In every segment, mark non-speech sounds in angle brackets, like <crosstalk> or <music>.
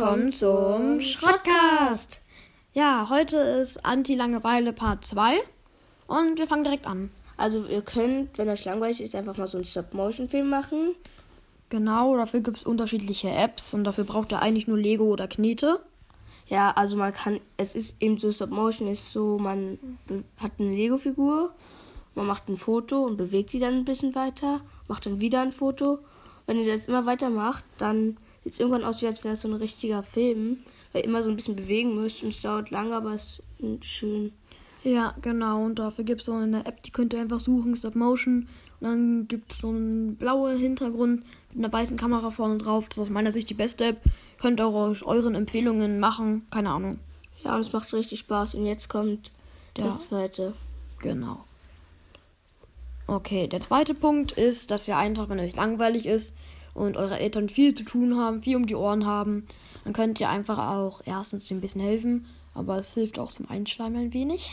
willkommen zum Schrottcast. Ja, heute ist Anti-Langeweile Part 2 und wir fangen direkt an. Also ihr könnt, wenn euch langweilig ist, einfach mal so einen Stop-Motion-Film machen. Genau, dafür gibt es unterschiedliche Apps und dafür braucht ihr eigentlich nur Lego oder Knete. Ja, also man kann, es ist eben so, Stop-Motion ist so, man hat eine Lego-Figur, man macht ein Foto und bewegt die dann ein bisschen weiter, macht dann wieder ein Foto. Wenn ihr das immer weiter macht, dann sieht es irgendwann aus, als wäre es so ein richtiger Film, weil ihr immer so ein bisschen bewegen müsst und es dauert lange, aber es ist schön. Ja, genau. Und dafür gibt es so eine App, die könnt ihr einfach suchen, Stop Motion. Und dann gibt es so einen blauen Hintergrund mit einer weißen Kamera vorne drauf. Das ist aus meiner Sicht die beste App. Könnt ihr auch aus euren Empfehlungen machen. Keine Ahnung. Ja, und es macht richtig Spaß. Und jetzt kommt Ja. das zweite. Genau. Okay, der zweite Punkt ist, dass ihr einfach, wenn euch langweilig ist und eure Eltern viel zu tun haben, viel um die Ohren haben, dann könnt ihr einfach auch erstens ein bisschen helfen, aber es hilft auch zum Einschleimen ein wenig.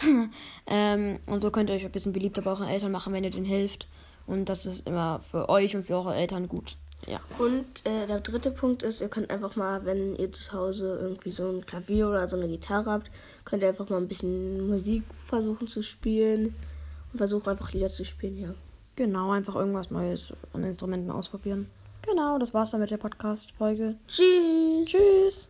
<laughs> ähm, und so könnt ihr euch ein bisschen beliebter bei euren Eltern machen, wenn ihr denen hilft. Und das ist immer für euch und für eure Eltern gut. Ja. Und äh, der dritte Punkt ist, ihr könnt einfach mal, wenn ihr zu Hause irgendwie so ein Klavier oder so eine Gitarre habt, könnt ihr einfach mal ein bisschen Musik versuchen zu spielen und versuchen einfach Lieder zu spielen, ja. Genau, einfach irgendwas Neues an Instrumenten ausprobieren. Genau, das war's dann mit der Podcast-Folge. Tschüss! Tschüss!